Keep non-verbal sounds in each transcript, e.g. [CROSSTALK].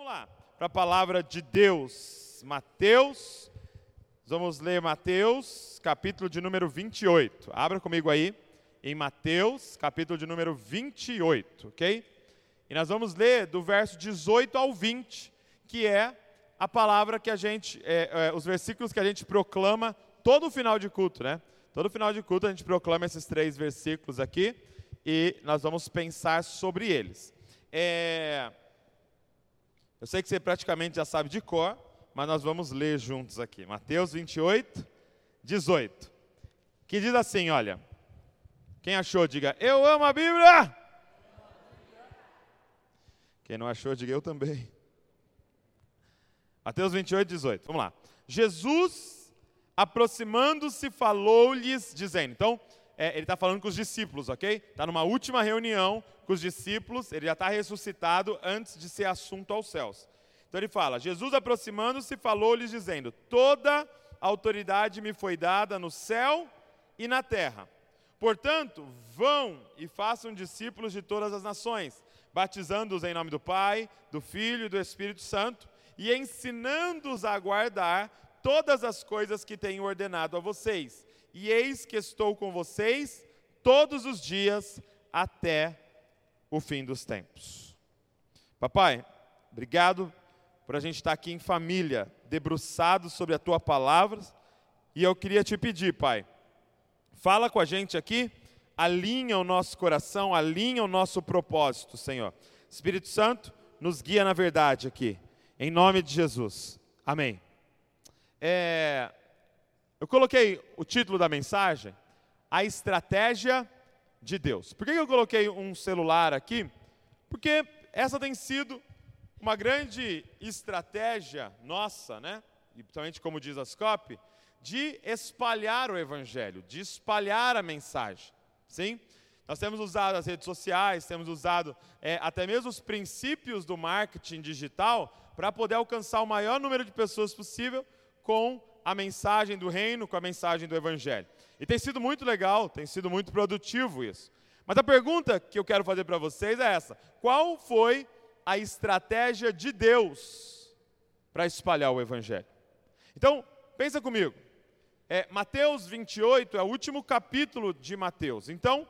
Vamos lá, para a palavra de Deus. Mateus, vamos ler Mateus, capítulo de número 28. Abra comigo aí, em Mateus, capítulo de número 28, ok? E nós vamos ler do verso 18 ao 20, que é a palavra que a gente, é, é, os versículos que a gente proclama todo final de culto, né? Todo final de culto a gente proclama esses três versículos aqui e nós vamos pensar sobre eles. É, eu sei que você praticamente já sabe de cor, mas nós vamos ler juntos aqui. Mateus 28, 18. Que diz assim: olha. Quem achou, diga, eu amo a Bíblia. Quem não achou, diga, eu também. Mateus 28, 18. Vamos lá. Jesus, aproximando-se, falou-lhes, dizendo. Então, é, ele está falando com os discípulos, ok? Está numa última reunião com os discípulos, ele já está ressuscitado antes de ser assunto aos céus. Então ele fala: Jesus aproximando-se, falou-lhes, dizendo: Toda autoridade me foi dada no céu e na terra. Portanto, vão e façam discípulos de todas as nações, batizando-os em nome do Pai, do Filho e do Espírito Santo, e ensinando-os a guardar todas as coisas que tenho ordenado a vocês. E eis que estou com vocês todos os dias até o fim dos tempos. Papai, obrigado por a gente estar aqui em família, debruçado sobre a tua palavra. E eu queria te pedir, Pai, fala com a gente aqui, alinha o nosso coração, alinha o nosso propósito, Senhor. Espírito Santo, nos guia na verdade aqui, em nome de Jesus. Amém. É, eu coloquei o título da mensagem, A Estratégia de Deus. Por que eu coloquei um celular aqui? Porque essa tem sido uma grande estratégia nossa, né? E principalmente como diz a SCOP, de espalhar o evangelho, de espalhar a mensagem. Sim? Nós temos usado as redes sociais, temos usado é, até mesmo os princípios do marketing digital para poder alcançar o maior número de pessoas possível com a mensagem do reino, com a mensagem do evangelho. E tem sido muito legal, tem sido muito produtivo isso. Mas a pergunta que eu quero fazer para vocês é essa: qual foi a estratégia de Deus para espalhar o evangelho? Então, pensa comigo. É, Mateus 28 é o último capítulo de Mateus. Então,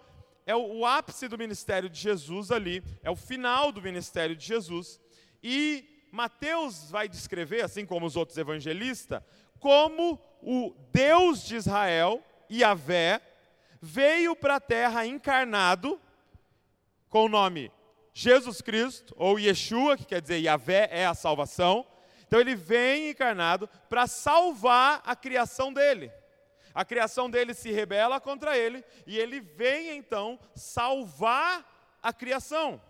é o, o ápice do ministério de Jesus ali, é o final do ministério de Jesus. E Mateus vai descrever, assim como os outros evangelistas, como o Deus de Israel Yahvé, veio para a terra encarnado, com o nome Jesus Cristo, ou Yeshua, que quer dizer Yahvé é a salvação. Então ele vem encarnado para salvar a criação dele. A criação dele se rebela contra ele, e ele vem então salvar a criação.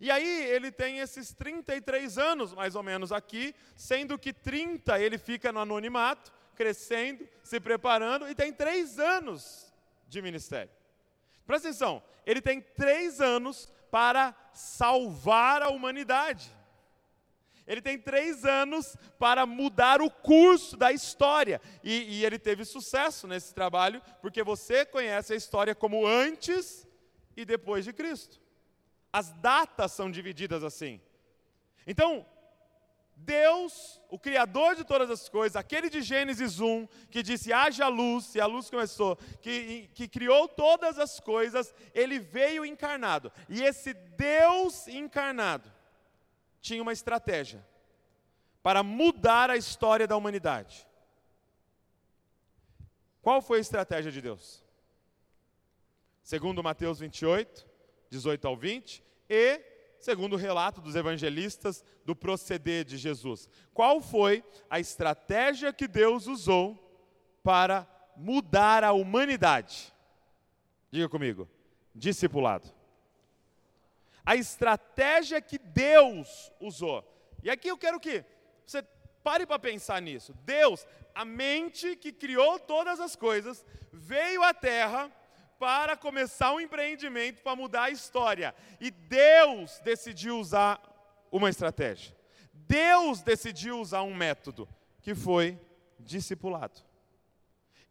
E aí ele tem esses 33 anos, mais ou menos, aqui, sendo que 30 ele fica no anonimato, crescendo, se preparando, e tem três anos de ministério. Presta atenção, ele tem três anos para salvar a humanidade. Ele tem três anos para mudar o curso da história. E, e, ele teve sucesso nesse trabalho, porque você conhece a história como antes e depois de Cristo. As datas são divididas assim. Então, Deus, o Criador de todas as coisas, aquele de Gênesis 1, que disse haja luz, e a luz começou, que, que criou todas as coisas, ele veio encarnado. E esse Deus encarnado tinha uma estratégia para mudar a história da humanidade. Qual foi a estratégia de Deus? Segundo Mateus 28, 18 ao 20, e segundo o relato dos evangelistas do proceder de Jesus. Qual foi a estratégia que Deus usou para mudar a humanidade? Diga comigo: discipulado. A estratégia que Deus usou. E aqui eu quero que você pare para pensar nisso. Deus, a mente que criou todas as coisas, veio à terra para começar um empreendimento para mudar a história. E Deus decidiu usar uma estratégia. Deus decidiu usar um método que foi discipulado.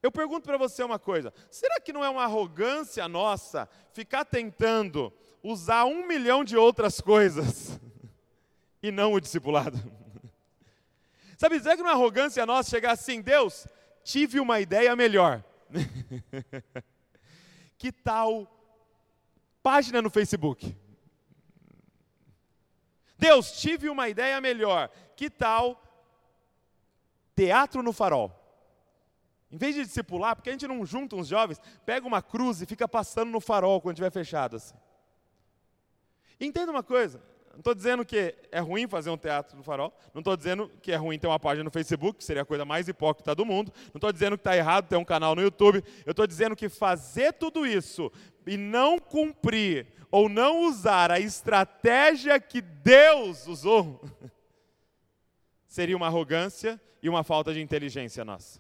Eu pergunto para você uma coisa: será que não é uma arrogância nossa ficar tentando usar um milhão de outras coisas [LAUGHS] e não o discipulado. [LAUGHS] Sabe, será que não é arrogância nossa chegar assim, Deus, tive uma ideia melhor. [LAUGHS] que tal página no Facebook? Deus, tive uma ideia melhor. Que tal teatro no farol? Em vez de discipular, porque a gente não junta uns jovens, pega uma cruz e fica passando no farol quando estiver fechado assim. Entenda uma coisa, não estou dizendo que é ruim fazer um teatro no farol, não estou dizendo que é ruim ter uma página no Facebook, que seria a coisa mais hipócrita do mundo, não estou dizendo que está errado ter um canal no YouTube, eu estou dizendo que fazer tudo isso e não cumprir ou não usar a estratégia que Deus usou, [LAUGHS] seria uma arrogância e uma falta de inteligência nossa.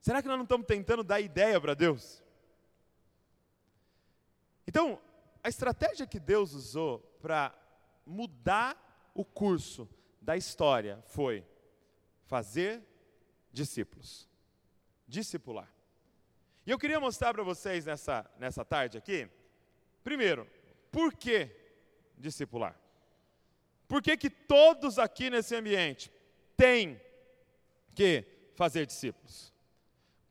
Será que nós não estamos tentando dar ideia para Deus? Então, a estratégia que Deus usou para mudar o curso da história foi fazer discípulos, discipular. E eu queria mostrar para vocês nessa, nessa tarde aqui, primeiro, por que discipular? Por que, que todos aqui nesse ambiente têm que fazer discípulos?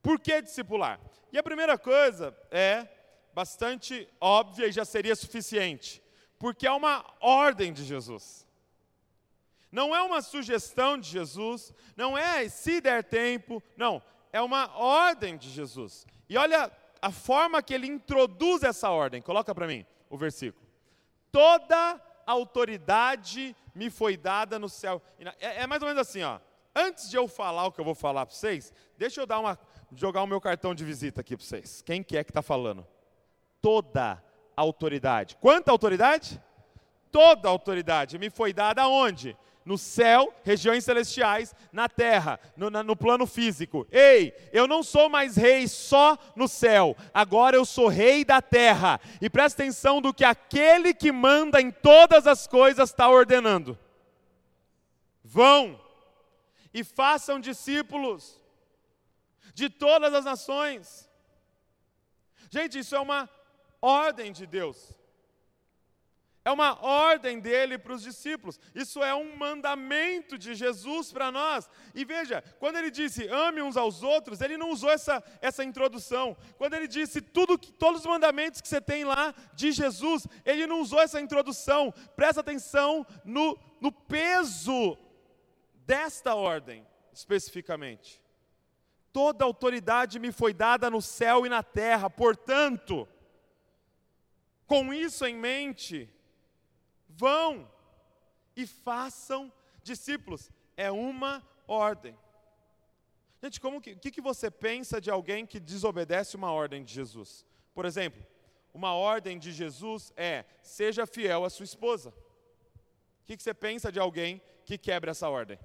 Por que discipular? E a primeira coisa é bastante óbvia e já seria suficiente porque é uma ordem de Jesus. Não é uma sugestão de Jesus, não é se der tempo, não, é uma ordem de Jesus. E olha a forma que ele introduz essa ordem, coloca para mim o versículo. Toda autoridade me foi dada no céu. É, é, mais ou menos assim, ó. Antes de eu falar o que eu vou falar para vocês, deixa eu dar uma, jogar o meu cartão de visita aqui para vocês. Quem que é que está falando? Toda autoridade. Quanta autoridade? Toda autoridade me foi dada aonde? No céu, regiões celestiais, na terra, no, na, no plano físico. Ei, eu não sou mais rei só no céu, agora eu sou rei da terra. E presta atenção do que aquele que manda em todas as coisas está ordenando. Vão e façam discípulos de todas as nações. Gente, isso é uma ordem de Deus. É uma ordem dele para os discípulos. Isso é um mandamento de Jesus para nós. E veja, quando ele disse ame uns aos outros, ele não usou essa, essa introdução. Quando ele disse tudo que, todos os mandamentos que você tem lá de Jesus, ele não usou essa introdução. Presta atenção no, no peso desta ordem, especificamente. Toda autoridade me foi dada no céu e na terra, portanto, com isso em mente, vão e façam discípulos. É uma ordem. Gente, como que, que você pensa de alguém que desobedece uma ordem de Jesus? Por exemplo, uma ordem de Jesus é: seja fiel à sua esposa. O que, que você pensa de alguém que quebra essa ordem?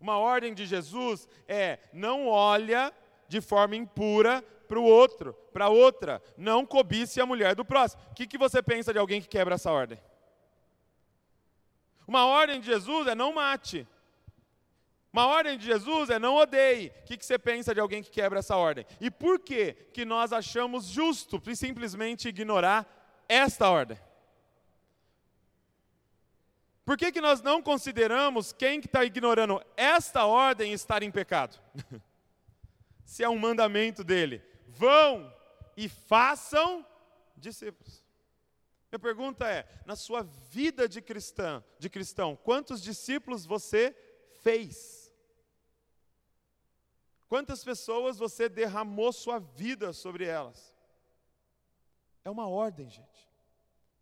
Uma ordem de Jesus é: não olha de forma impura para o outro, para outra. Não cobice a mulher do próximo. O que, que você pensa de alguém que quebra essa ordem? Uma ordem de Jesus é não mate. Uma ordem de Jesus é não odeie. O que, que você pensa de alguém que quebra essa ordem? E por que, que nós achamos justo simplesmente ignorar esta ordem? Por que, que nós não consideramos quem que está ignorando esta ordem estar em pecado? [LAUGHS] Se é um mandamento dele vão e façam discípulos. Minha pergunta é: na sua vida de cristã, de cristão, quantos discípulos você fez? Quantas pessoas você derramou sua vida sobre elas? É uma ordem, gente.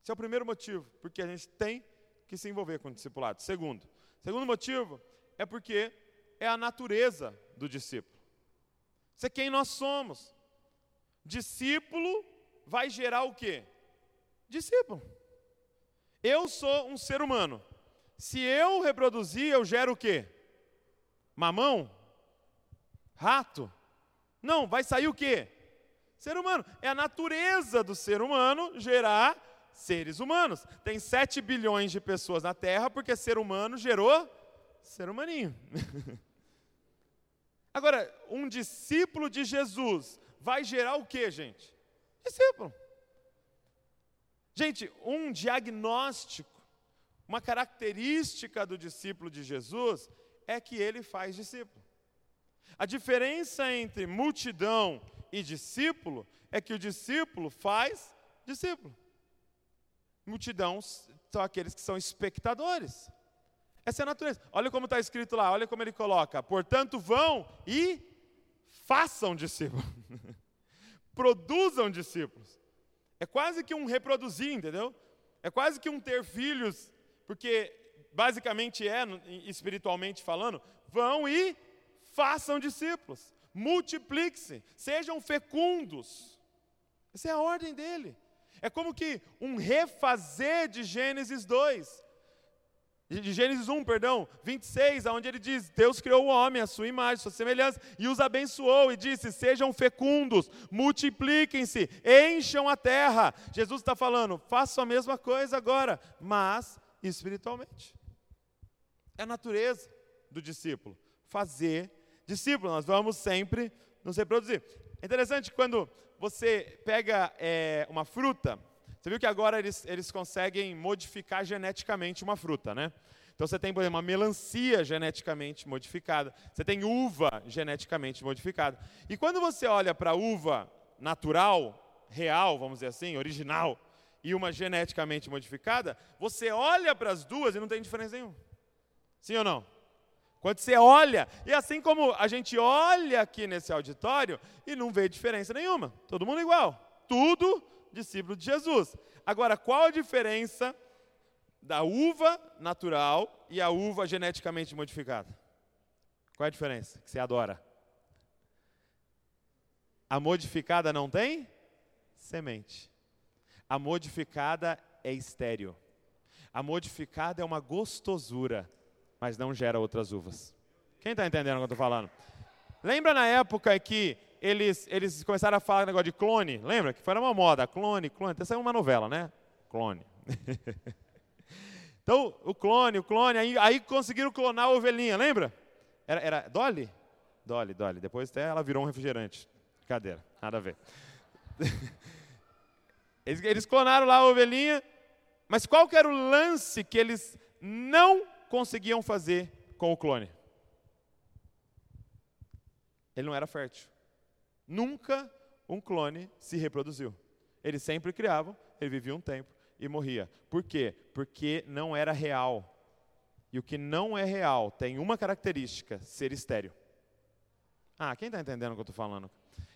Esse é o primeiro motivo, porque a gente tem que se envolver com o discipulado. Segundo, segundo motivo é porque é a natureza do discípulo. Isso é quem nós somos. Discípulo vai gerar o quê? Discípulo. Eu sou um ser humano. Se eu reproduzir, eu gero o quê? Mamão? Rato? Não, vai sair o quê? Ser humano. É a natureza do ser humano gerar seres humanos. Tem 7 bilhões de pessoas na Terra porque ser humano gerou ser humaninho. [LAUGHS] Agora, um discípulo de Jesus vai gerar o que, gente? Discípulo. Gente, um diagnóstico, uma característica do discípulo de Jesus é que ele faz discípulo. A diferença entre multidão e discípulo é que o discípulo faz discípulo. Multidão são aqueles que são espectadores. Essa é a natureza. Olha como está escrito lá, olha como ele coloca. Portanto, vão e façam discípulos. [LAUGHS] Produzam discípulos. É quase que um reproduzir, entendeu? É quase que um ter filhos, porque basicamente é, espiritualmente falando, vão e façam discípulos. Multipliquem-se, sejam fecundos. Essa é a ordem dele. É como que um refazer de Gênesis 2 de Gênesis 1, perdão, 26, onde ele diz: Deus criou o homem, a sua imagem, sua semelhança, e os abençoou, e disse: Sejam fecundos, multipliquem-se, encham a terra. Jesus está falando: façam a mesma coisa agora, mas espiritualmente. É a natureza do discípulo, fazer discípulo, nós vamos sempre nos reproduzir. É interessante quando você pega é, uma fruta, você viu que agora eles, eles conseguem modificar geneticamente uma fruta, né? Então você tem, por exemplo, uma melancia geneticamente modificada, você tem uva geneticamente modificada. E quando você olha para a uva natural, real, vamos dizer assim, original, e uma geneticamente modificada, você olha para as duas e não tem diferença nenhuma. Sim ou não? Quando você olha, e assim como a gente olha aqui nesse auditório e não vê diferença nenhuma, todo mundo igual, tudo discípulo de Jesus. Agora, qual a diferença da uva natural e a uva geneticamente modificada? Qual é a diferença que você adora? A modificada não tem semente. A modificada é estéreo. A modificada é uma gostosura, mas não gera outras uvas. Quem está entendendo o que eu estou falando? Lembra na época que eles, eles começaram a falar negócio de clone, lembra? Que foi uma moda, clone, clone, até saiu uma novela, né? Clone. [LAUGHS] então, o clone, o clone, aí, aí conseguiram clonar a ovelhinha, lembra? Era, era Dolly? Dolly, Dolly. Depois até ela virou um refrigerante. Cadeira, nada a ver. [LAUGHS] eles, eles clonaram lá a ovelhinha, mas qual que era o lance que eles não conseguiam fazer com o clone? Ele não era fértil. Nunca um clone se reproduziu. Eles sempre criavam, ele vivia um tempo e morria. Por quê? Porque não era real. E o que não é real tem uma característica: ser estéreo. Ah, quem está entendendo o que eu estou falando?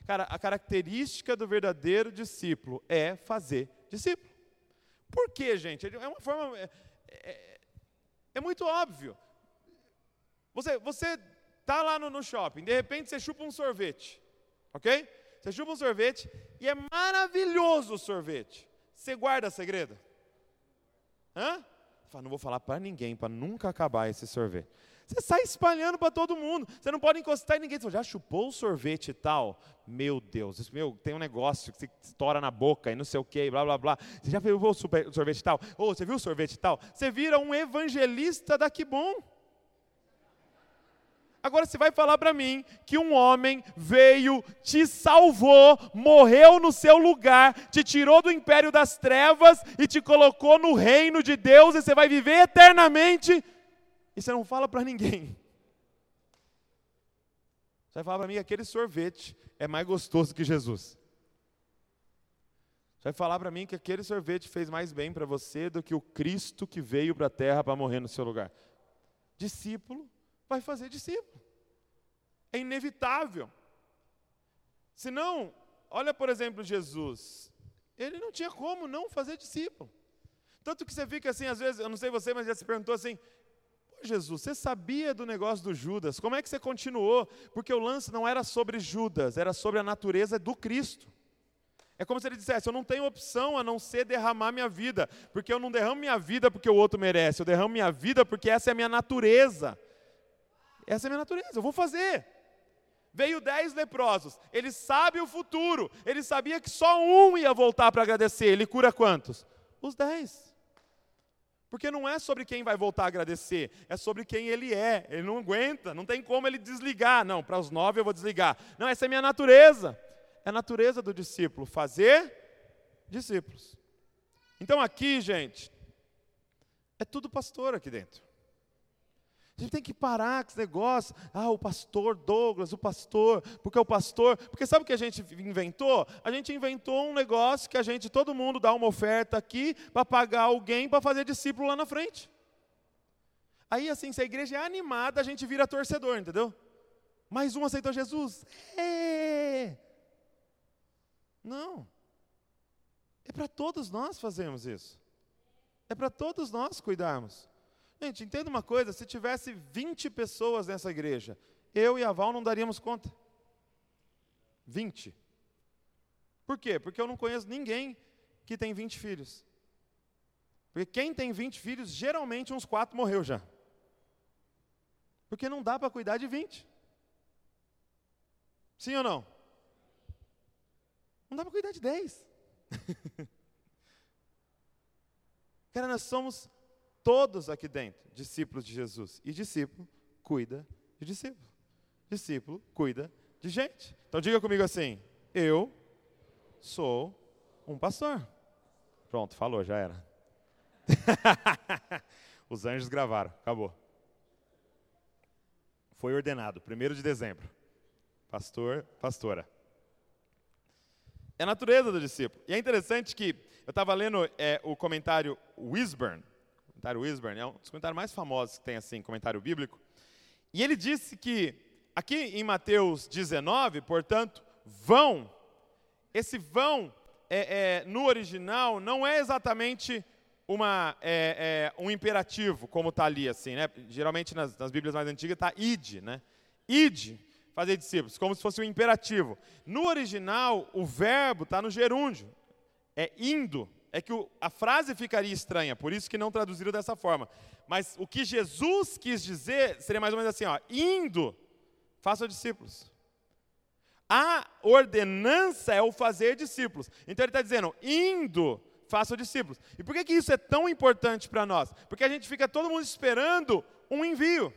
Cara, a característica do verdadeiro discípulo é fazer discípulo. Por quê, gente? É uma forma. É, é, é muito óbvio. Você, você tá lá no, no shopping, de repente você chupa um sorvete. Ok? Você chupa um sorvete e é maravilhoso o sorvete. Você guarda segredo? Hã? Fala, não vou falar para ninguém, para nunca acabar esse sorvete. Você sai espalhando para todo mundo. Você não pode encostar em ninguém. Você já chupou o sorvete e tal? Meu Deus, isso, meu, tem um negócio que se estoura na boca e não sei o que, blá blá blá. Você já viu o sorvete e tal? Ou oh, você viu o sorvete e tal? Você vira um evangelista da que bom. Agora você vai falar para mim que um homem veio, te salvou, morreu no seu lugar, te tirou do império das trevas e te colocou no reino de Deus e você vai viver eternamente e você não fala para ninguém. Você vai falar para mim que aquele sorvete é mais gostoso que Jesus. Você vai falar para mim que aquele sorvete fez mais bem para você do que o Cristo que veio para a terra para morrer no seu lugar. Discípulo vai fazer discípulo. É inevitável. Senão, olha por exemplo Jesus. Ele não tinha como não fazer discípulo. Tanto que você fica assim, às vezes, eu não sei você, mas já se perguntou assim: Jesus, você sabia do negócio do Judas? Como é que você continuou? Porque o lance não era sobre Judas, era sobre a natureza do Cristo. É como se ele dissesse: Eu não tenho opção a não ser derramar minha vida, porque eu não derramo minha vida porque o outro merece, eu derramo minha vida porque essa é a minha natureza. Essa é a minha natureza, eu vou fazer. Veio dez leprosos, ele sabe o futuro, ele sabia que só um ia voltar para agradecer, ele cura quantos? Os dez. Porque não é sobre quem vai voltar a agradecer, é sobre quem ele é. Ele não aguenta, não tem como ele desligar. Não, para os nove eu vou desligar. Não, essa é a minha natureza. É a natureza do discípulo, fazer discípulos. Então aqui, gente, é tudo pastor aqui dentro. A gente tem que parar com esse negócio. Ah, o pastor Douglas, o pastor, porque o pastor. Porque sabe o que a gente inventou? A gente inventou um negócio que a gente, todo mundo dá uma oferta aqui para pagar alguém para fazer discípulo lá na frente. Aí, assim, se a igreja é animada, a gente vira torcedor, entendeu? Mais um aceitou Jesus. É. Não. É para todos nós fazermos isso. É para todos nós cuidarmos. Gente, entenda uma coisa: se tivesse 20 pessoas nessa igreja, eu e a Val não daríamos conta. 20. Por quê? Porque eu não conheço ninguém que tem 20 filhos. Porque quem tem 20 filhos, geralmente uns 4 morreu já. Porque não dá para cuidar de 20. Sim ou não? Não dá para cuidar de 10. [LAUGHS] Cara, nós somos todos aqui dentro discípulos de Jesus. E discípulo cuida de discípulo. Discípulo cuida de gente. Então diga comigo assim: eu sou um pastor. Pronto, falou, já era. [LAUGHS] Os anjos gravaram, acabou. Foi ordenado, 1 de dezembro. Pastor, pastora. É a natureza do discípulo. E é interessante que eu estava lendo é, o comentário Wisburn, comentário Wisburn, é um dos comentários mais famosos que tem assim, comentário bíblico. E ele disse que aqui em Mateus 19, portanto, vão, esse vão é, é, no original não é exatamente uma, é, é um imperativo, como está ali, assim, né? Geralmente nas, nas Bíblias mais antigas está id, né? Id, fazer discípulos, como se fosse um imperativo. No original, o verbo está no gerúndio, é indo. É que o, a frase ficaria estranha, por isso que não traduziram dessa forma. Mas o que Jesus quis dizer seria mais ou menos assim: ó, indo, faça discípulos. A ordenança é o fazer discípulos. Então ele está dizendo, indo, faça discípulos. E por que, que isso é tão importante para nós? Porque a gente fica todo mundo esperando um envio.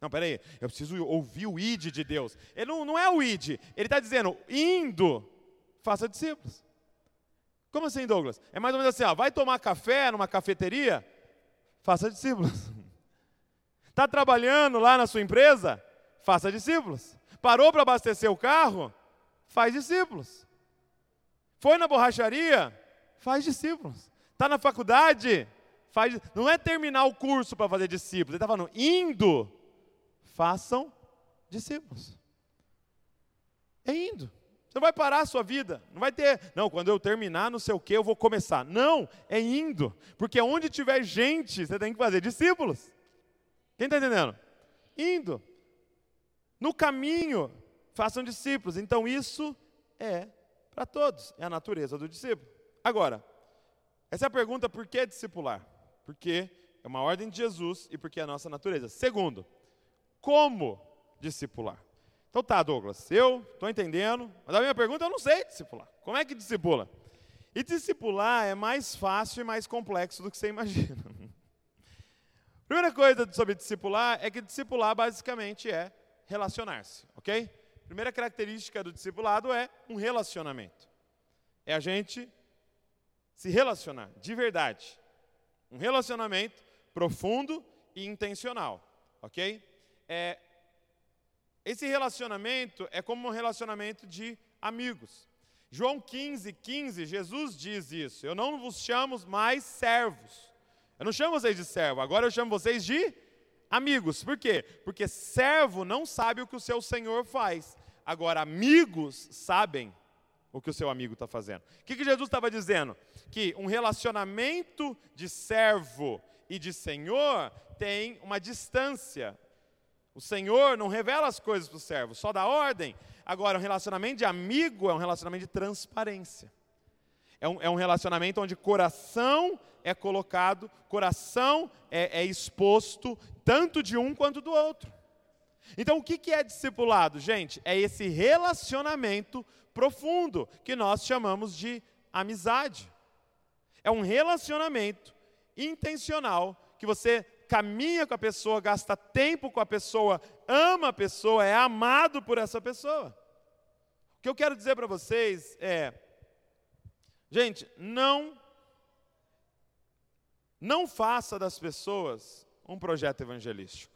Não, peraí, eu preciso ouvir o id de Deus. Ele não, não é o id, ele está dizendo, indo, faça discípulos. Como assim, Douglas? É mais ou menos assim, ó, vai tomar café numa cafeteria? Faça discípulos. Está [LAUGHS] trabalhando lá na sua empresa? Faça discípulos. Parou para abastecer o carro? Faz discípulos. Foi na borracharia? Faz discípulos. Está na faculdade? Faz, não é terminar o curso para fazer discípulos. Ele está falando, indo façam discípulos. É indo. Você não vai parar a sua vida. Não vai ter, não, quando eu terminar não sei o que, eu vou começar. Não, é indo. Porque onde tiver gente, você tem que fazer discípulos. Quem está entendendo? Indo. No caminho, façam discípulos. Então isso é para todos. É a natureza do discípulo. Agora, essa é a pergunta: por que discipular? Porque é uma ordem de Jesus e porque é a nossa natureza. Segundo, como discipular. Então tá, Douglas, eu estou entendendo, mas a minha pergunta eu não sei discipular. Como é que discipula? E discipular é mais fácil e mais complexo do que você imagina. [LAUGHS] Primeira coisa sobre discipular é que discipular basicamente é relacionar-se, ok? Primeira característica do discipulado é um relacionamento. É a gente se relacionar de verdade. Um relacionamento profundo e intencional, ok? é, esse relacionamento é como um relacionamento de amigos. João 15, 15, Jesus diz isso: Eu não vos chamo mais servos. Eu não chamo vocês de servo, agora eu chamo vocês de amigos. Por quê? Porque servo não sabe o que o seu senhor faz. Agora, amigos sabem o que o seu amigo está fazendo. O que, que Jesus estava dizendo? Que um relacionamento de servo e de senhor tem uma distância, o Senhor não revela as coisas para o servo, só dá ordem. Agora, um relacionamento de amigo é um relacionamento de transparência. É um, é um relacionamento onde coração é colocado, coração é, é exposto, tanto de um quanto do outro. Então, o que, que é discipulado, gente? É esse relacionamento profundo que nós chamamos de amizade. É um relacionamento intencional que você caminha com a pessoa, gasta tempo com a pessoa, ama a pessoa, é amado por essa pessoa. O que eu quero dizer para vocês é, gente, não Não faça das pessoas um projeto evangelístico.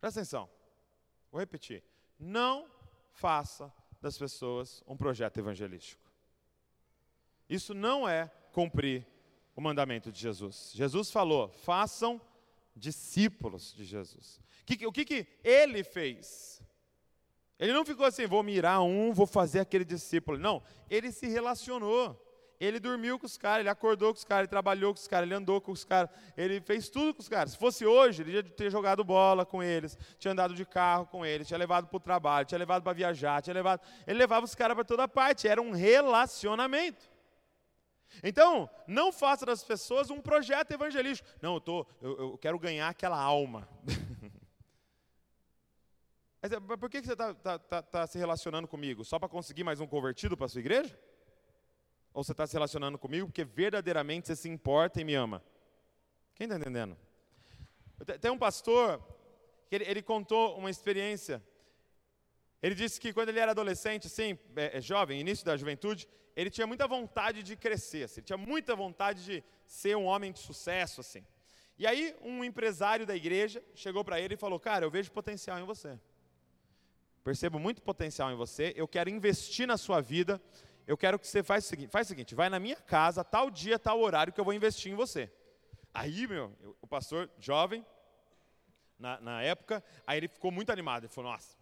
Presta atenção. Vou repetir. Não faça das pessoas um projeto evangelístico. Isso não é cumprir o mandamento de Jesus. Jesus falou: façam discípulos de Jesus. O que, que ele fez? Ele não ficou assim, vou mirar um, vou fazer aquele discípulo. Não, ele se relacionou. Ele dormiu com os caras, ele acordou com os caras, ele trabalhou com os caras, ele andou com os caras, ele fez tudo com os caras. Se fosse hoje, ele ia ter jogado bola com eles, tinha andado de carro com eles, tinha levado para o trabalho, tinha levado para viajar, tinha levado. Ele levava os caras para toda parte, era um relacionamento. Então, não faça das pessoas um projeto evangelístico. Não, eu, tô, eu, eu quero ganhar aquela alma. [LAUGHS] Mas é, por que você está tá, tá, tá se relacionando comigo? Só para conseguir mais um convertido para a sua igreja? Ou você está se relacionando comigo porque verdadeiramente você se importa e me ama? Quem está entendendo? Tem um pastor que ele, ele, contou uma experiência. Ele disse que quando ele era adolescente, sim, é, é, jovem, início da juventude, ele tinha muita vontade de crescer, assim, ele tinha muita vontade de ser um homem de sucesso, assim. E aí um empresário da igreja chegou para ele e falou: "Cara, eu vejo potencial em você. Percebo muito potencial em você. Eu quero investir na sua vida. Eu quero que você faça o seguinte, faz o seguinte, vai na minha casa, tal dia, tal horário que eu vou investir em você." Aí, meu, o pastor jovem na, na época, aí ele ficou muito animado. Ele falou: "Nossa,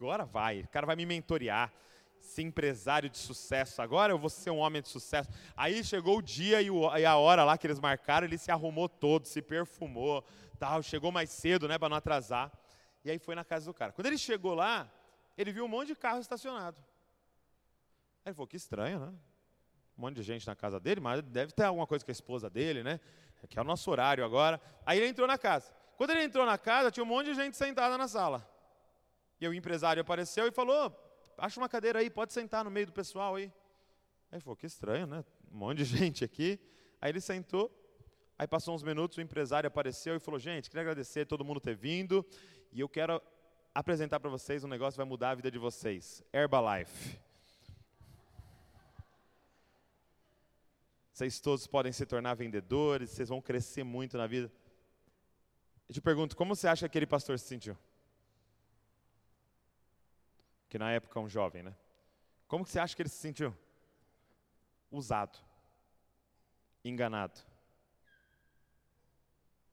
agora vai, o cara vai me mentorear." ser empresário de sucesso, agora eu vou ser um homem de sucesso. Aí chegou o dia e, a hora lá que eles marcaram, ele se arrumou todo, se perfumou, tal, chegou mais cedo, né, para não atrasar. E aí foi na casa do cara. Quando ele chegou lá, ele viu um monte de carro estacionado. Aí ele falou, que estranho, né? Um monte de gente na casa dele, mas deve ter alguma coisa com a esposa dele, né? Que é o nosso horário agora. Aí ele entrou na casa. Quando ele entrou na casa, tinha um monte de gente sentada na sala. E o empresário apareceu e falou: acha uma cadeira aí, pode sentar no meio do pessoal aí. Aí ele falou, que estranho, né? Um monte de [LAUGHS] gente aqui. Aí ele sentou, aí passou uns minutos, o empresário apareceu e falou, gente, queria agradecer todo mundo ter vindo, e eu quero apresentar para vocês um negócio que vai mudar a vida de vocês. Herbalife. Vocês todos podem se tornar vendedores, vocês vão crescer muito na vida. Eu te pergunto, como você acha que aquele pastor se sentiu? Que na época é um jovem, né? Como que você acha que ele se sentiu? Usado, enganado.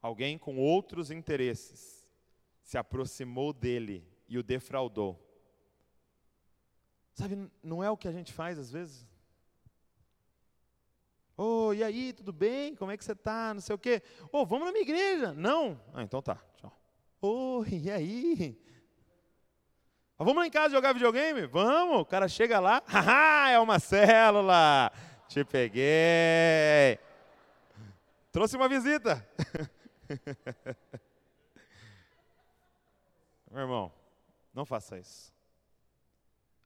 Alguém com outros interesses se aproximou dele e o defraudou. Sabe, não é o que a gente faz às vezes? Oh, e aí, tudo bem? Como é que você está? Não sei o quê. Oh, vamos na minha igreja. Não? Ah, então tá. Tchau. Oh, e aí? Vamos lá em casa jogar videogame? Vamos. O cara chega lá, [LAUGHS] haha, é uma célula. Te peguei. Trouxe uma visita. [LAUGHS] Meu irmão, não faça isso.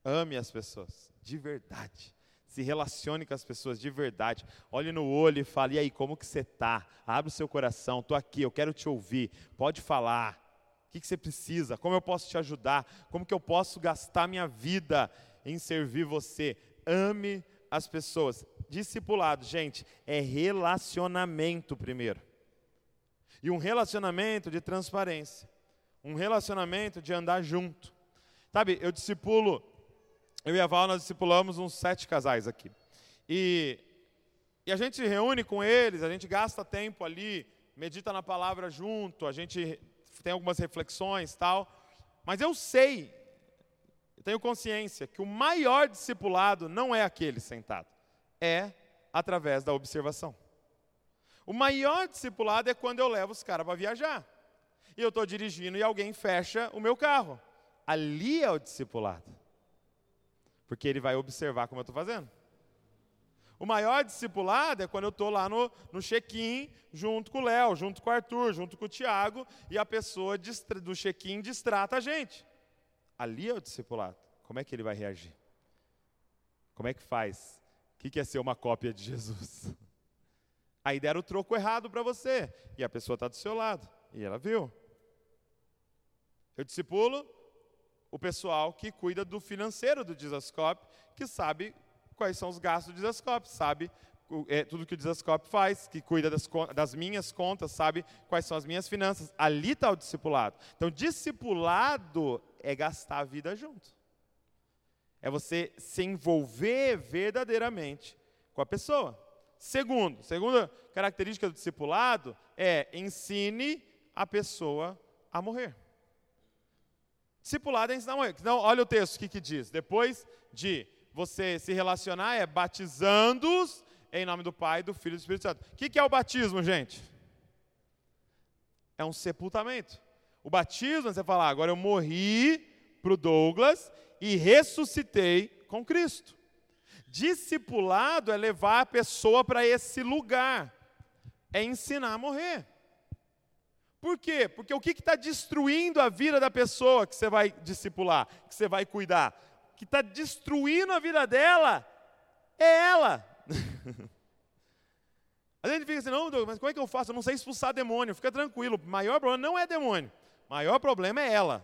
Ame as pessoas, de verdade. Se relacione com as pessoas de verdade. Olhe no olho e fale, e aí, como que você está? Abre o seu coração, estou aqui, eu quero te ouvir. Pode falar. O que, que você precisa? Como eu posso te ajudar? Como que eu posso gastar minha vida em servir você? Ame as pessoas. Discipulado, gente, é relacionamento primeiro. E um relacionamento de transparência. Um relacionamento de andar junto. Sabe, eu discipulo, eu e a Val, nós discipulamos uns sete casais aqui. E, e a gente se reúne com eles, a gente gasta tempo ali, medita na palavra junto, a gente tem algumas reflexões tal, mas eu sei, eu tenho consciência que o maior discipulado não é aquele sentado, é através da observação. O maior discipulado é quando eu levo os caras para viajar. E eu estou dirigindo e alguém fecha o meu carro. Ali é o discipulado. Porque ele vai observar como eu estou fazendo. O maior discipulado é quando eu estou lá no, no check-in, junto com o Léo, junto com o Arthur, junto com o Tiago, e a pessoa do check-in distrata a gente. Ali é o discipulado. Como é que ele vai reagir? Como é que faz? O que é ser uma cópia de Jesus? [LAUGHS] Aí deram o troco errado para você, e a pessoa está do seu lado, e ela viu. Eu discipulo o pessoal que cuida do financeiro do Dizascope, que sabe quais são os gastos do Desascope, sabe é, tudo que o Desascope faz, que cuida das, das, minhas contas, sabe quais são as minhas finanças. Ali está o discipulado. Então, discipulado é gastar a vida junto. É você se envolver verdadeiramente com a pessoa. Segundo, segunda característica do discipulado é ensine a pessoa a morrer. Discipulado é ensinar a morrer. Então, olha o texto, o que, que diz? Depois de você se relacionar, é batizando-os em nome do Pai, do Filho e do Espírito Santo. O que, é o batismo, gente? É um sepultamento. O batismo é você falar, agora eu morri para o Douglas e ressuscitei com Cristo. Discipulado é levar a pessoa para esse lugar, é ensinar a morrer. Por quê? Porque o que está destruindo a vida da pessoa que você vai discipular, que você vai cuidar? Que está destruindo a vida dela é ela. [LAUGHS] A gente fica assim, não, mas como é que eu faço? Eu não sei expulsar demônio. Fica tranquilo, o maior problema não é demônio. O maior problema é ela.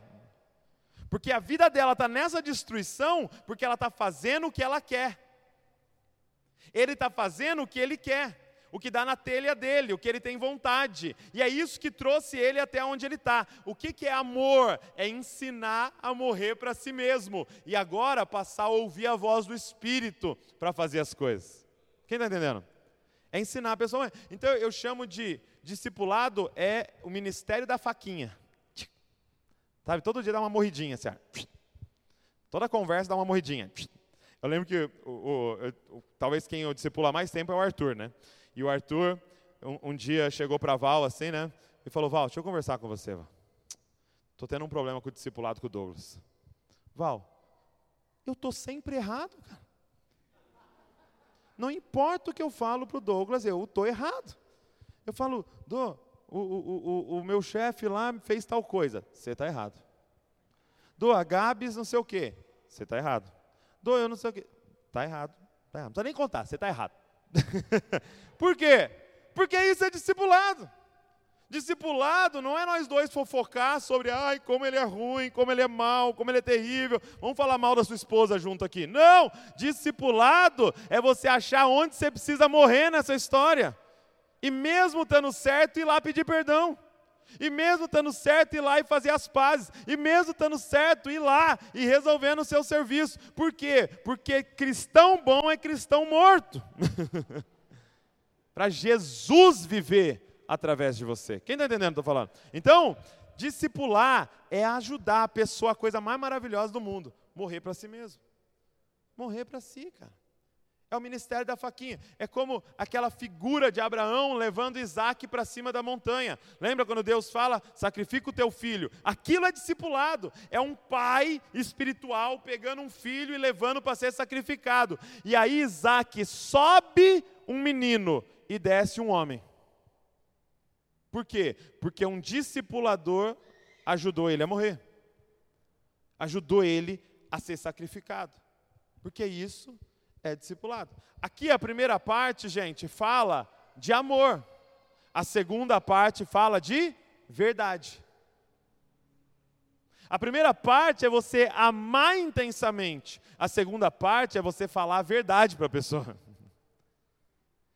Porque a vida dela está nessa destruição porque ela está fazendo o que ela quer. Ele está fazendo o que ele quer o que dá na telha dele, o que ele tem vontade. E é isso que trouxe ele até onde ele está. O que, que é amor? É ensinar a morrer para si mesmo. E agora passar a ouvir a voz do Espírito para fazer as coisas. Quem está entendendo? É ensinar a pessoa. Então eu chamo de discipulado é o ministério da faquinha. Sabe, todo dia dá uma morridinha, assim, Toda conversa dá uma morridinha. Eu lembro que o, o, o, talvez quem eu discipula mais tempo é o Arthur, né? E o Arthur, um, um dia, chegou para Val assim, né? E falou: Val, deixa eu conversar com você. Estou tendo um problema com o discipulado com o Douglas. Val, eu estou sempre errado, cara. Não importa o que eu falo para o Douglas, eu estou errado. Eu falo, do, o, o, o, o meu chefe lá fez tal coisa. Você está errado. Do, a Gabs não sei o quê. Você está errado. Do, eu não sei o quê. Está errado. Tá errado. Não precisa nem contar, você está errado. [LAUGHS] Por quê? Porque isso é discipulado. Discipulado não é nós dois fofocar sobre ai, como ele é ruim, como ele é mal, como ele é terrível. Vamos falar mal da sua esposa junto aqui. Não! Discipulado é você achar onde você precisa morrer nessa história. E mesmo estando certo, ir lá pedir perdão. E mesmo estando certo, ir lá e fazer as pazes. E mesmo estando certo, ir lá e resolvendo o seu serviço. Por quê? Porque cristão bom é cristão morto. [LAUGHS] para Jesus viver através de você. Quem está entendendo o que estou falando? Então, discipular é ajudar a pessoa, a coisa mais maravilhosa do mundo, morrer para si mesmo. Morrer para si, cara. É o ministério da faquinha. É como aquela figura de Abraão levando Isaac para cima da montanha. Lembra quando Deus fala, sacrifica o teu filho? Aquilo é discipulado. É um pai espiritual pegando um filho e levando para ser sacrificado. E aí Isaac sobe um menino e desce um homem. Por quê? Porque um discipulador ajudou ele a morrer. Ajudou ele a ser sacrificado. Porque isso é discipulado. Aqui a primeira parte, gente, fala de amor. A segunda parte fala de verdade. A primeira parte é você amar intensamente. A segunda parte é você falar a verdade para a pessoa.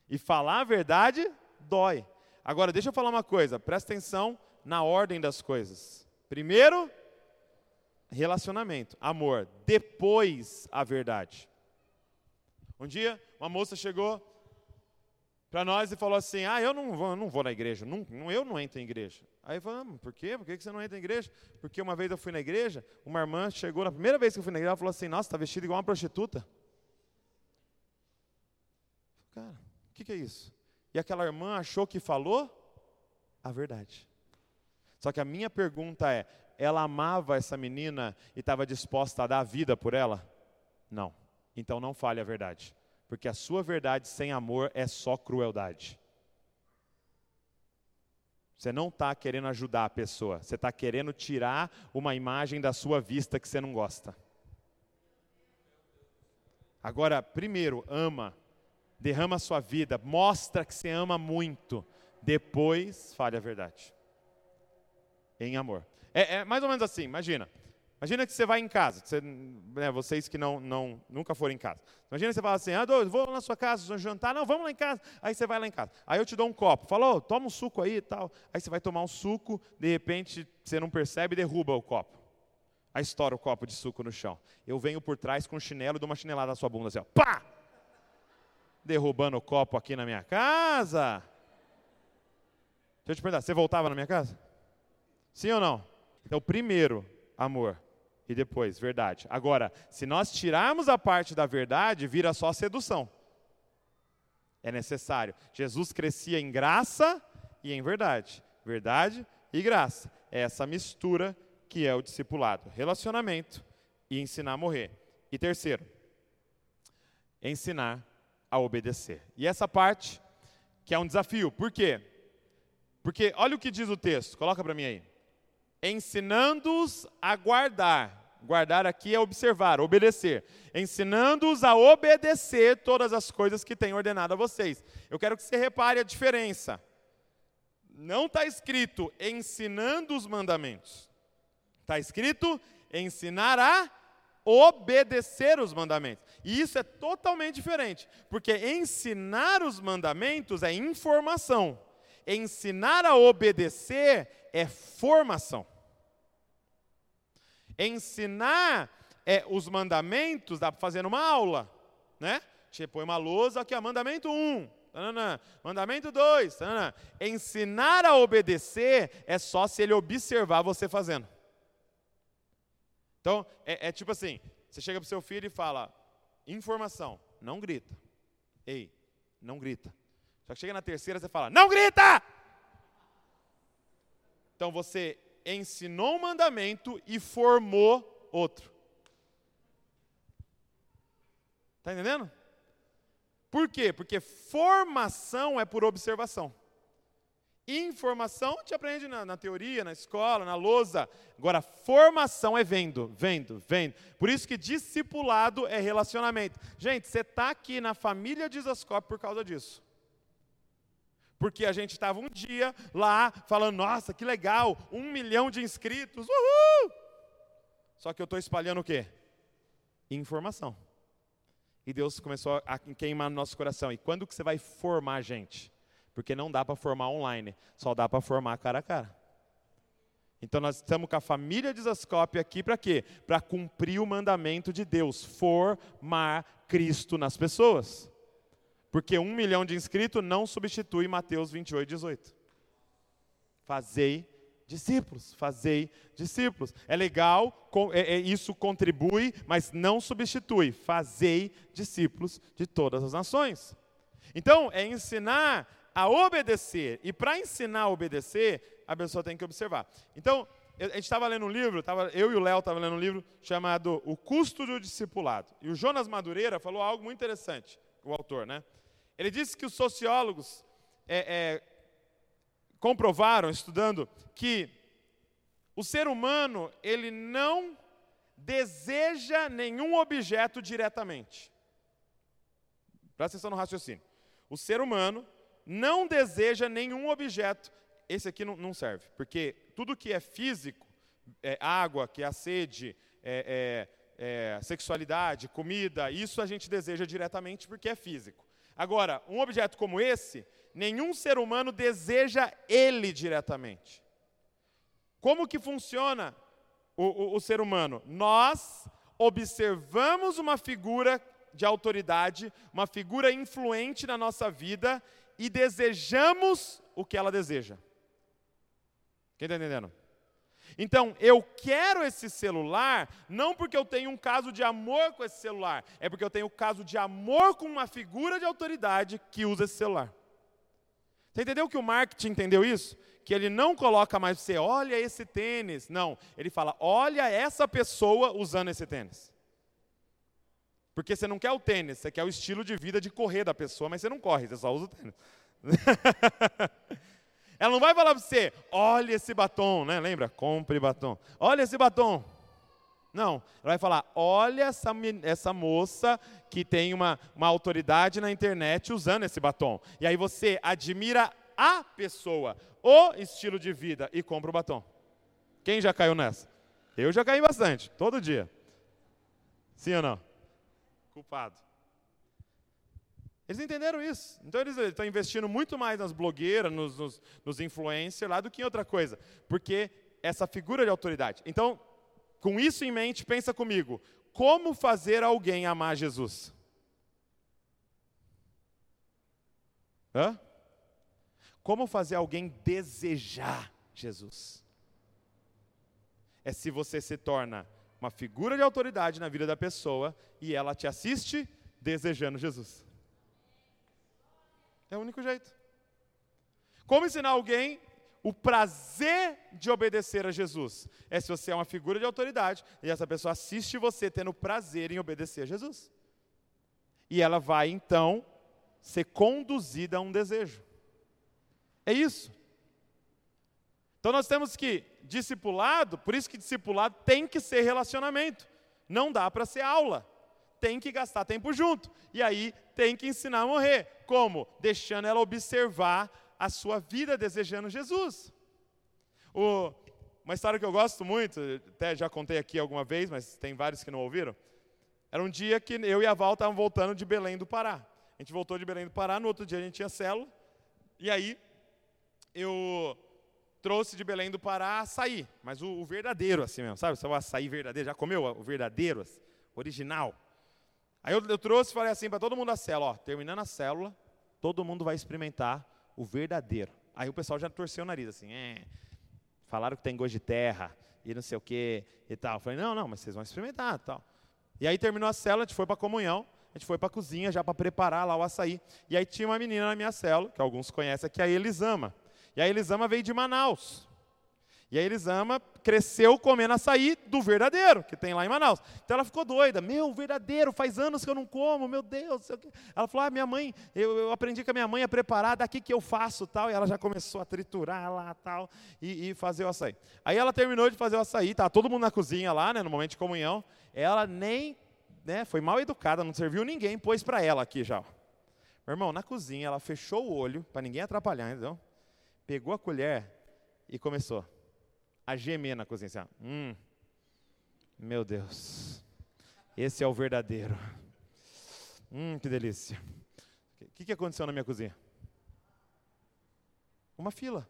E falar a verdade dói. Agora, deixa eu falar uma coisa, presta atenção na ordem das coisas. Primeiro, relacionamento, amor. Depois, a verdade. Um dia, uma moça chegou para nós e falou assim: Ah, eu não vou, não vou na igreja, não, eu não entro em igreja. Aí ah, Por quê? Por que você não entra em igreja? Porque uma vez eu fui na igreja, uma irmã chegou, na primeira vez que eu fui na igreja, ela falou assim: Nossa, está vestida igual uma prostituta. Cara, o que, que é isso? E aquela irmã achou que falou a verdade. Só que a minha pergunta é: ela amava essa menina e estava disposta a dar a vida por ela? Não. Então não fale a verdade. Porque a sua verdade sem amor é só crueldade. Você não está querendo ajudar a pessoa, você está querendo tirar uma imagem da sua vista que você não gosta. Agora, primeiro, ama derrama a sua vida, mostra que você ama muito, depois fale a verdade. Em amor. É, é mais ou menos assim, imagina. Imagina que você vai em casa, você, né, vocês que não, não, nunca foram em casa. Imagina que você fala assim, ah, vou lá na sua casa, jantar. Não, vamos lá em casa. Aí você vai lá em casa. Aí eu te dou um copo. Falou, toma um suco aí e tal. Aí você vai tomar um suco, de repente você não percebe e derruba o copo. Aí estoura o copo de suco no chão. Eu venho por trás com um chinelo e dou uma chinelada na sua bunda assim, ó. Pá! Derrubando o copo aqui na minha casa. Deixa eu te perguntar, você voltava na minha casa? Sim ou não? Então, primeiro, amor e depois verdade. Agora, se nós tirarmos a parte da verdade, vira só sedução. É necessário. Jesus crescia em graça e em verdade. Verdade e graça. É essa mistura que é o discipulado. Relacionamento e ensinar a morrer. E terceiro, ensinar a obedecer. E essa parte que é um desafio. Por quê? Porque olha o que diz o texto. Coloca para mim aí. Ensinando-os a guardar Guardar aqui é observar, obedecer. Ensinando-os a obedecer todas as coisas que tenho ordenado a vocês. Eu quero que você repare a diferença. Não está escrito ensinando os mandamentos. Está escrito ensinar a obedecer os mandamentos. E isso é totalmente diferente, porque ensinar os mandamentos é informação, ensinar a obedecer é formação. Ensinar é, os mandamentos, dá para fazer numa aula, né? Você põe uma lousa aqui, ó, mandamento 1, um, mandamento 2. Ensinar a obedecer é só se ele observar você fazendo. Então, é, é tipo assim: você chega para o seu filho e fala, informação, não grita. Ei, não grita. Só que chega na terceira você fala, não grita! Então você ensinou um mandamento e formou outro. Está entendendo? Por quê? Porque formação é por observação. Informação te aprende na, na, teoria, na escola, na lousa. Agora, formação é vendo, vendo, vendo. Por isso que discipulado é relacionamento. Gente, você está aqui na família de Isascope por causa disso. Porque a gente estava um dia lá falando, nossa, que legal, um milhão de inscritos, uhul! Só que eu estou espalhando o quê? Informação. E Deus começou a queimar no nosso coração. E quando que você vai formar a gente? Porque não dá para formar online, só dá para formar cara a cara. Então nós estamos com a família de Zascope aqui para quê? Para cumprir o mandamento de Deus, formar Cristo nas pessoas. Porque um milhão de inscritos não substitui Mateus 28, 18. Fazei discípulos, fazei discípulos. É legal, é, é, isso contribui, mas não substitui. Fazei discípulos de todas as nações. Então, é ensinar a obedecer. E para ensinar a obedecer, a pessoa tem que observar. Então, a gente estava lendo um livro, tava, eu e o Léo estavam lendo um livro chamado O Custo do Discipulado. E o Jonas Madureira falou algo muito interessante, o autor, né? Ele disse que os sociólogos é, é, comprovaram, estudando, que o ser humano ele não deseja nenhum objeto diretamente. Presta atenção no raciocínio. O ser humano não deseja nenhum objeto. Esse aqui não, não serve, porque tudo que é físico, é água, que é a sede, é, é, é, sexualidade, comida, isso a gente deseja diretamente porque é físico. Agora, um objeto como esse, nenhum ser humano deseja ele diretamente. Como que funciona o, o, o ser humano? Nós observamos uma figura de autoridade, uma figura influente na nossa vida e desejamos o que ela deseja. Quem está entendendo? Então, eu quero esse celular não porque eu tenho um caso de amor com esse celular, é porque eu tenho um caso de amor com uma figura de autoridade que usa esse celular. Você entendeu que o marketing entendeu isso? Que ele não coloca mais você, olha esse tênis. Não, ele fala, olha essa pessoa usando esse tênis. Porque você não quer o tênis, você quer o estilo de vida de correr da pessoa, mas você não corre, você só usa o tênis. [LAUGHS] Ela não vai falar para você, olha esse batom, né? Lembra? Compre batom. Olha esse batom. Não, ela vai falar: olha essa, essa moça que tem uma, uma autoridade na internet usando esse batom. E aí você admira a pessoa, o estilo de vida e compra o batom. Quem já caiu nessa? Eu já caí bastante, todo dia. Sim ou não? Culpado. Eles entenderam isso. Então eles estão investindo muito mais nas blogueiras, nos, nos, nos influencers lá do que em outra coisa. Porque essa figura de autoridade. Então, com isso em mente, pensa comigo. Como fazer alguém amar Jesus? Hã? Como fazer alguém desejar Jesus? É se você se torna uma figura de autoridade na vida da pessoa e ela te assiste desejando Jesus. É o único jeito. Como ensinar alguém o prazer de obedecer a Jesus? É se você é uma figura de autoridade e essa pessoa assiste você tendo prazer em obedecer a Jesus. E ela vai então ser conduzida a um desejo. É isso. Então nós temos que, discipulado, por isso que discipulado tem que ser relacionamento. Não dá para ser aula. Tem que gastar tempo junto. E aí tem que ensinar a morrer. Como? Deixando ela observar a sua vida desejando Jesus. O, uma história que eu gosto muito, até já contei aqui alguma vez, mas tem vários que não ouviram. Era um dia que eu e a Val estavam voltando de Belém do Pará. A gente voltou de Belém do Pará, no outro dia a gente tinha célula. E aí eu trouxe de Belém do Pará açaí, mas o, o verdadeiro assim mesmo, sabe? O açaí verdadeiro, já comeu o verdadeiro, original? Aí eu, eu trouxe e falei assim para todo mundo da célula, ó, terminando a célula, todo mundo vai experimentar o verdadeiro. Aí o pessoal já torceu o nariz, assim, é, falaram que tem gosto de terra e não sei o que e tal. Eu falei, não, não, mas vocês vão experimentar tal. E aí terminou a célula, a gente foi para a comunhão, a gente foi para a cozinha já para preparar lá o açaí. E aí tinha uma menina na minha célula, que alguns conhecem aqui, a Elisama. E a Elisama veio de Manaus. E a Elisama cresceu comendo açaí do verdadeiro, que tem lá em Manaus. Então ela ficou doida. Meu, verdadeiro, faz anos que eu não como, meu Deus. Ela falou, ah, minha mãe, eu, eu, aprendi com a minha mãe a preparar, daqui que eu faço tal. E ela já começou a triturar lá tal, e, e fazer o açaí. Aí ela terminou de fazer o açaí, tá todo mundo na cozinha lá, né, no momento de comunhão. Ela nem, né, foi mal educada, não serviu ninguém, pôs para ela aqui já. Meu irmão, na cozinha, ela fechou o olho, para ninguém atrapalhar, entendeu? Pegou a colher e começou a gemer na cozinha. Assim, hum, meu Deus, esse é o verdadeiro. Hum, que delícia. O que, que aconteceu na minha cozinha? Uma fila.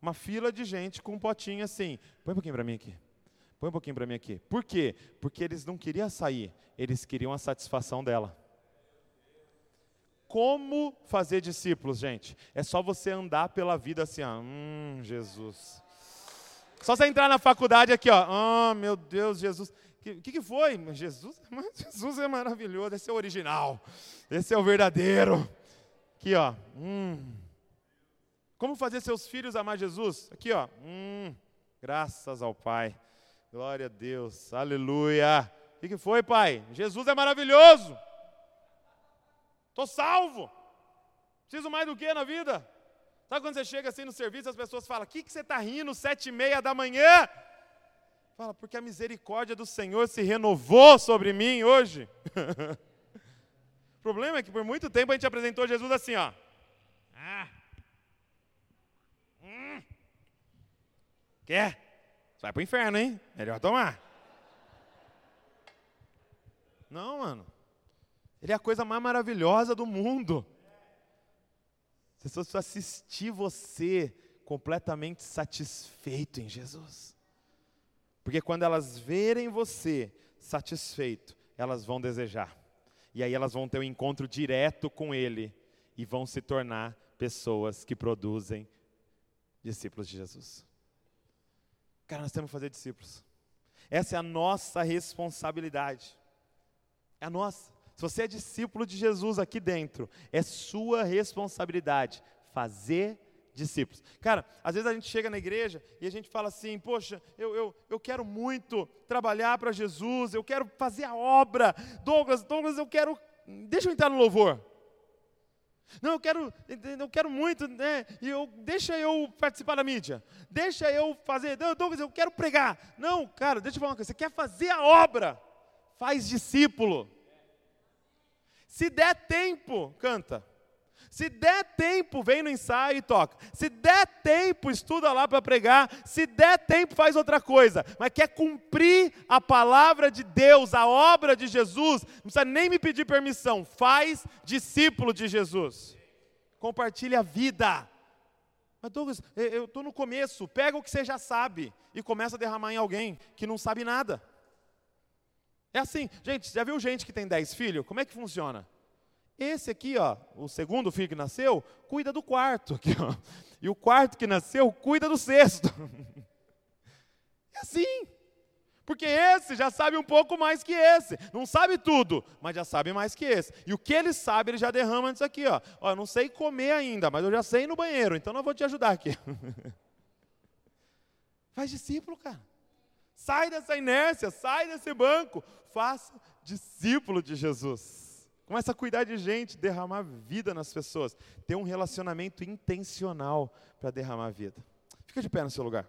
Uma fila de gente com um potinho assim. Põe um pouquinho para mim aqui. Põe um pouquinho para mim aqui. Por quê? Porque eles não queriam sair, eles queriam a satisfação dela. Como fazer discípulos, gente? É só você andar pela vida assim, ó. Hum, Jesus. Só você entrar na faculdade aqui, ó. Oh, meu Deus, Jesus. O que, que, que foi? Jesus, [LAUGHS] Jesus é maravilhoso. Esse é o original. Esse é o verdadeiro. Aqui, ó. Hum. Como fazer seus filhos amar Jesus? Aqui, ó. Hum. Graças ao Pai. Glória a Deus. Aleluia. O que, que foi, Pai? Jesus é maravilhoso. Estou salvo. Preciso mais do que na vida? Sabe quando você chega assim no serviço, as pessoas falam: O que, que você está rindo sete e meia da manhã? Fala, porque a misericórdia do Senhor se renovou sobre mim hoje. o [LAUGHS] problema é que por muito tempo a gente apresentou Jesus assim, ó. Ah. Hum. Quer? Você vai o inferno, hein? Melhor tomar. Não, mano. Ele é a coisa mais maravilhosa do mundo. As pessoas assistir você completamente satisfeito em Jesus. Porque quando elas verem você satisfeito, elas vão desejar. E aí elas vão ter um encontro direto com Ele e vão se tornar pessoas que produzem discípulos de Jesus. Cara, nós temos que fazer discípulos. Essa é a nossa responsabilidade. É a nossa. Se você é discípulo de Jesus aqui dentro, é sua responsabilidade fazer discípulos. Cara, às vezes a gente chega na igreja e a gente fala assim: Poxa, eu, eu, eu quero muito trabalhar para Jesus, eu quero fazer a obra. Douglas, Douglas, eu quero. Deixa eu entrar no louvor. Não, eu quero, eu quero muito, né? E eu, deixa eu participar da mídia. Deixa eu fazer. Douglas, eu quero pregar. Não, cara, deixa eu falar uma coisa. Você quer fazer a obra? Faz discípulo. Se der tempo, canta. Se der tempo, vem no ensaio e toca. Se der tempo, estuda lá para pregar. Se der tempo, faz outra coisa. Mas quer cumprir a palavra de Deus, a obra de Jesus, não precisa nem me pedir permissão. Faz discípulo de Jesus. Compartilha a vida. Mas Douglas, eu estou no começo. Pega o que você já sabe e começa a derramar em alguém que não sabe nada. É assim, gente, já viu gente que tem 10 filhos? Como é que funciona? Esse aqui, ó, o segundo filho que nasceu, cuida do quarto. Aqui, ó. E o quarto que nasceu, cuida do sexto. [LAUGHS] É assim. Porque esse já sabe um pouco mais que esse. Não sabe tudo, mas já sabe mais que esse. E o que ele sabe, ele já derrama antes aqui. Ó. ó eu não sei comer ainda, mas eu já sei ir no banheiro, então eu vou te ajudar aqui. [LAUGHS] Faz discípulo, cara. Sai dessa inércia, sai desse banco. Faça discípulo de Jesus. Começa a cuidar de gente, derramar vida nas pessoas. Ter um relacionamento intencional para derramar vida. Fica de pé no seu lugar.